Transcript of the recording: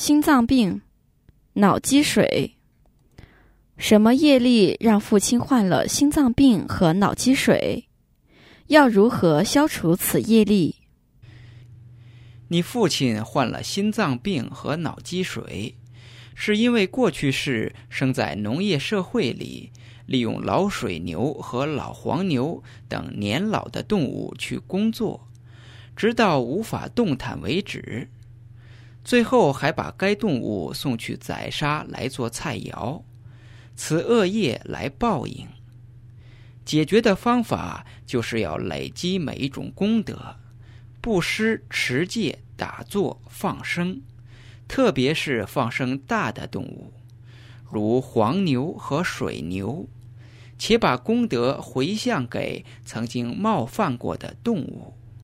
心脏病、脑积水。什么业力让父亲患了心脏病和脑积水？要如何消除此业力？你父亲患了心脏病和脑积水，是因为过去世生在农业社会里，利用老水牛和老黄牛等年老的动物去工作，直到无法动弹为止。最后还把该动物送去宰杀来做菜肴，此恶业来报应。解决的方法就是要累积每一种功德。布施、持戒、打坐、放生，特别是放生大的动物，如黄牛和水牛，且把功德回向给曾经冒犯过的动物。